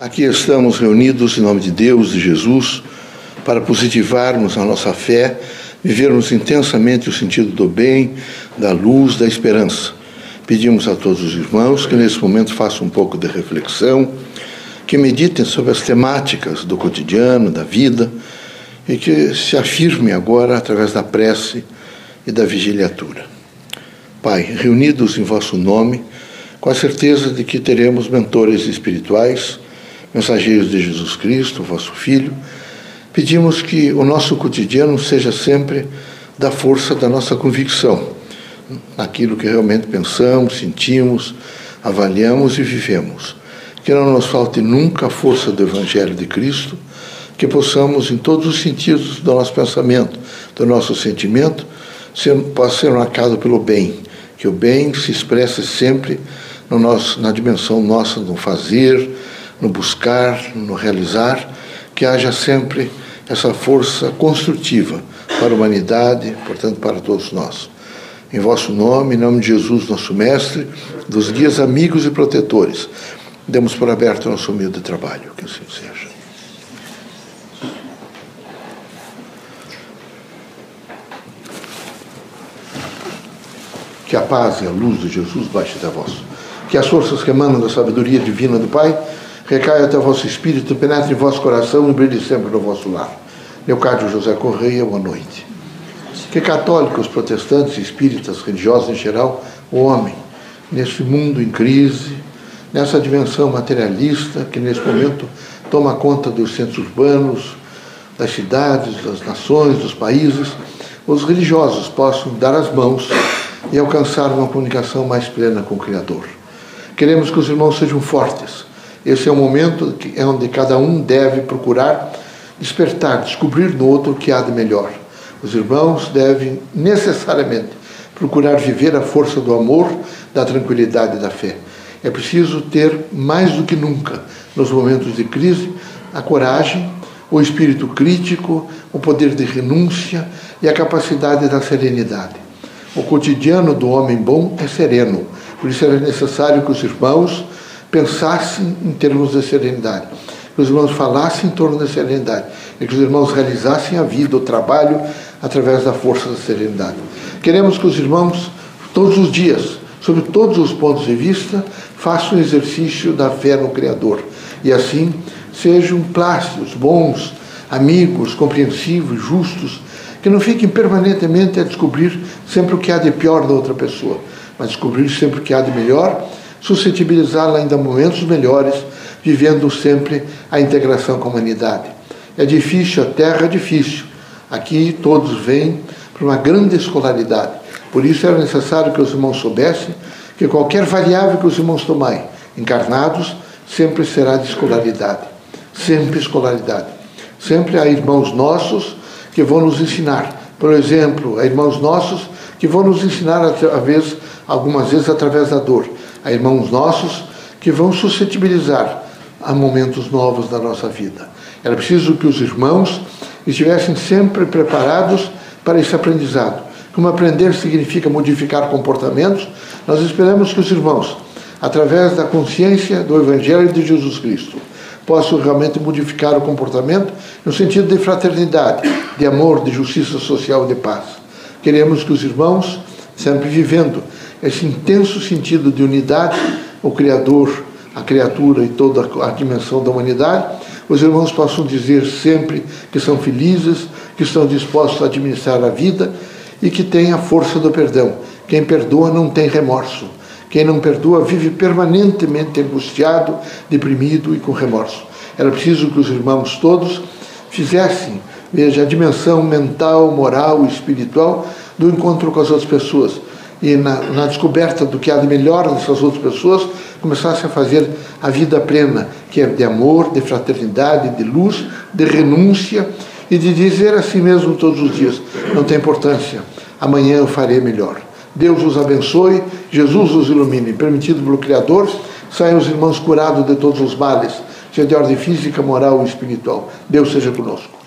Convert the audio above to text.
Aqui estamos reunidos em nome de Deus, de Jesus, para positivarmos a nossa fé, vivermos intensamente o sentido do bem, da luz, da esperança. Pedimos a todos os irmãos que nesse momento façam um pouco de reflexão, que meditem sobre as temáticas do cotidiano, da vida, e que se afirmem agora através da prece e da vigiliatura. Pai, reunidos em vosso nome, com a certeza de que teremos mentores espirituais, mensageiros de Jesus Cristo, vosso Filho, pedimos que o nosso cotidiano seja sempre da força da nossa convicção, naquilo que realmente pensamos, sentimos, avaliamos e vivemos. Que não nos falte nunca a força do Evangelho de Cristo, que possamos, em todos os sentidos do nosso pensamento, do nosso sentimento, ser, possa ser marcado pelo bem, que o bem se expresse sempre no nosso, na dimensão nossa do fazer, no buscar, no realizar, que haja sempre essa força construtiva para a humanidade, portanto, para todos nós. Em vosso nome, em nome de Jesus, nosso Mestre, dos guias amigos e protetores, demos por aberto o nosso humilde trabalho. Que assim seja. Que a paz e a luz de Jesus baixe até vós. Que as forças que emanam da sabedoria divina do Pai recaia até o vosso espírito, penetre em vosso coração e brilhe sempre no vosso lar. Leocádio José Correia, boa noite. Que católicos, protestantes, espíritas, religiosos em geral, o homem, nesse mundo em crise, nessa dimensão materialista que nesse momento toma conta dos centros urbanos, das cidades, das nações, dos países, os religiosos possam dar as mãos e alcançar uma comunicação mais plena com o Criador. Queremos que os irmãos sejam fortes, esse é o momento é onde cada um deve procurar despertar, descobrir no outro o que há de melhor. Os irmãos devem necessariamente procurar viver a força do amor, da tranquilidade e da fé. É preciso ter, mais do que nunca, nos momentos de crise, a coragem, o espírito crítico, o poder de renúncia e a capacidade da serenidade. O cotidiano do homem bom é sereno, por isso é necessário que os irmãos pensassem em termos de serenidade, que os irmãos falassem em torno da serenidade, e que os irmãos realizassem a vida, o trabalho, através da força da serenidade. Queremos que os irmãos, todos os dias, sob todos os pontos de vista, façam o exercício da fé no Criador, e assim sejam plácidos, bons, amigos, compreensivos, justos, que não fiquem permanentemente a descobrir sempre o que há de pior da outra pessoa, mas descobrir sempre o que há de melhor suscetibilizá-la ainda a momentos melhores, vivendo sempre a integração com a humanidade. É difícil, a terra é difícil. Aqui todos vêm para uma grande escolaridade. Por isso era necessário que os irmãos soubessem que qualquer variável que os irmãos tomarem, encarnados, sempre será de escolaridade. Sempre escolaridade. Sempre há irmãos nossos que vão nos ensinar. Por exemplo, há irmãos nossos que vão nos ensinar, vez, algumas vezes, através da dor a irmãos nossos que vão suscetibilizar a momentos novos da nossa vida. Era preciso que os irmãos estivessem sempre preparados para esse aprendizado. Como aprender significa modificar comportamentos, nós esperamos que os irmãos, através da consciência do Evangelho de Jesus Cristo, possam realmente modificar o comportamento no sentido de fraternidade, de amor, de justiça social e de paz. Queremos que os irmãos, sempre vivendo esse intenso sentido de unidade, o Criador, a criatura e toda a dimensão da humanidade, os irmãos possam dizer sempre que são felizes, que estão dispostos a administrar a vida e que têm a força do perdão. Quem perdoa não tem remorso. Quem não perdoa vive permanentemente angustiado, deprimido e com remorso. Era preciso que os irmãos todos fizessem, veja, a dimensão mental, moral e espiritual do encontro com as outras pessoas e na, na, descoberta do que há de melhor nessas outras pessoas, começasse a fazer a vida plena, que é de amor, de fraternidade, de luz, de renúncia e de dizer a si mesmo todos os dias: não tem importância, amanhã eu farei melhor. Deus os abençoe, Jesus os ilumine. Permitido pelo Criador, saiam os irmãos curados de todos os males, seja de ordem física, moral ou espiritual. Deus seja conosco.